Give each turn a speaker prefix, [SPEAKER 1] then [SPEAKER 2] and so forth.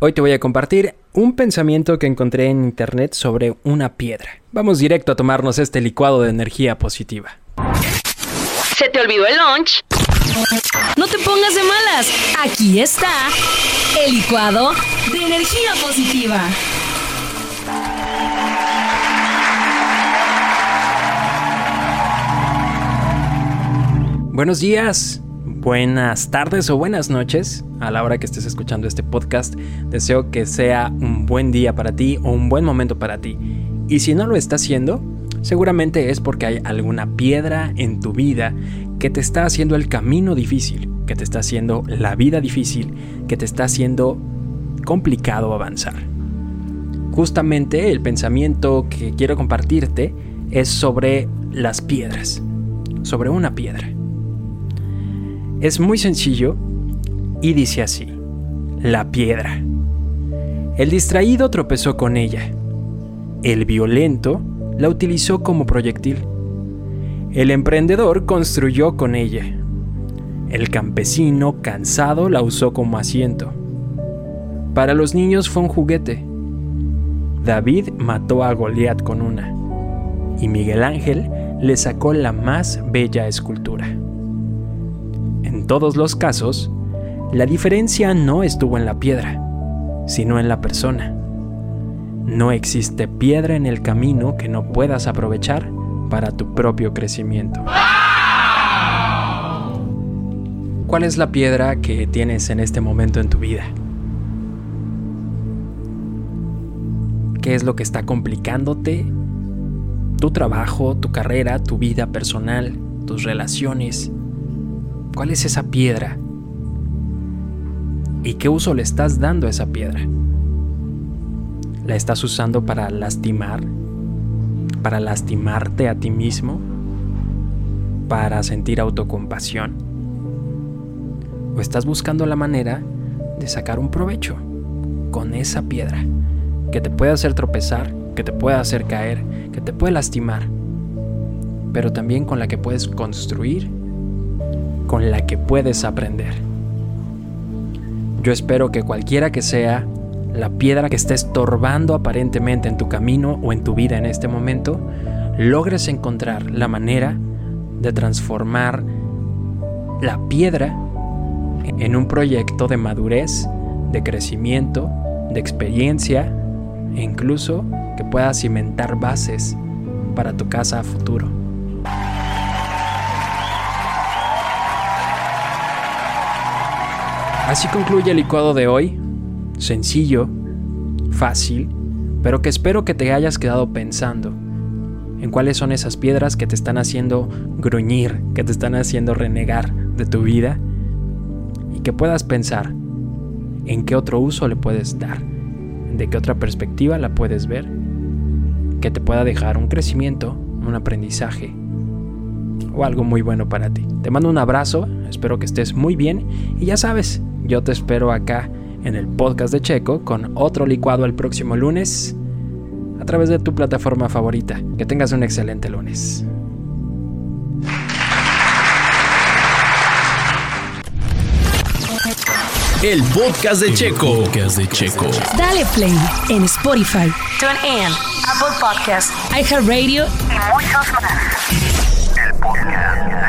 [SPEAKER 1] Hoy te voy a compartir un pensamiento que encontré en internet sobre una piedra. Vamos directo a tomarnos este licuado de energía positiva.
[SPEAKER 2] ¿Se te olvidó el lunch?
[SPEAKER 3] No te pongas de malas. Aquí está el licuado de energía positiva.
[SPEAKER 1] Buenos días, buenas tardes o buenas noches a la hora que estés escuchando este podcast. Deseo que sea un buen día para ti o un buen momento para ti. Y si no lo está haciendo, seguramente es porque hay alguna piedra en tu vida que te está haciendo el camino difícil, que te está haciendo la vida difícil, que te está haciendo complicado avanzar. Justamente el pensamiento que quiero compartirte es sobre las piedras, sobre una piedra. Es muy sencillo y dice así, la piedra. El distraído tropezó con ella. El violento la utilizó como proyectil. El emprendedor construyó con ella. El campesino cansado la usó como asiento. Para los niños fue un juguete. David mató a Goliat con una. Y Miguel Ángel le sacó la más bella escultura. En todos los casos, la diferencia no estuvo en la piedra, sino en la persona. No existe piedra en el camino que no puedas aprovechar para tu propio crecimiento. ¿Cuál es la piedra que tienes en este momento en tu vida? ¿Qué es lo que está complicándote? Tu trabajo, tu carrera, tu vida personal, tus relaciones. ¿Cuál es esa piedra? ¿Y qué uso le estás dando a esa piedra? ¿La estás usando para lastimar? ¿Para lastimarte a ti mismo? ¿Para sentir autocompasión? ¿O estás buscando la manera de sacar un provecho con esa piedra que te puede hacer tropezar, que te puede hacer caer, que te puede lastimar, pero también con la que puedes construir con la que puedes aprender. Yo espero que cualquiera que sea la piedra que esté estorbando aparentemente en tu camino o en tu vida en este momento, logres encontrar la manera de transformar la piedra en un proyecto de madurez, de crecimiento, de experiencia e incluso que pueda cimentar bases para tu casa a futuro. Así concluye el licuado de hoy. Sencillo, fácil, pero que espero que te hayas quedado pensando en cuáles son esas piedras que te están haciendo gruñir, que te están haciendo renegar de tu vida y que puedas pensar en qué otro uso le puedes dar, de qué otra perspectiva la puedes ver, que te pueda dejar un crecimiento, un aprendizaje o algo muy bueno para ti. Te mando un abrazo, espero que estés muy bien y ya sabes, yo te espero acá en el podcast de Checo con otro licuado el próximo lunes a través de tu plataforma favorita. Que tengas un excelente lunes.
[SPEAKER 4] El podcast de Checo. Podcast de Checo.
[SPEAKER 3] Dale play en Spotify,
[SPEAKER 2] TuneIn, Apple Podcast
[SPEAKER 3] iHeartRadio
[SPEAKER 2] y muchos más. Podcast.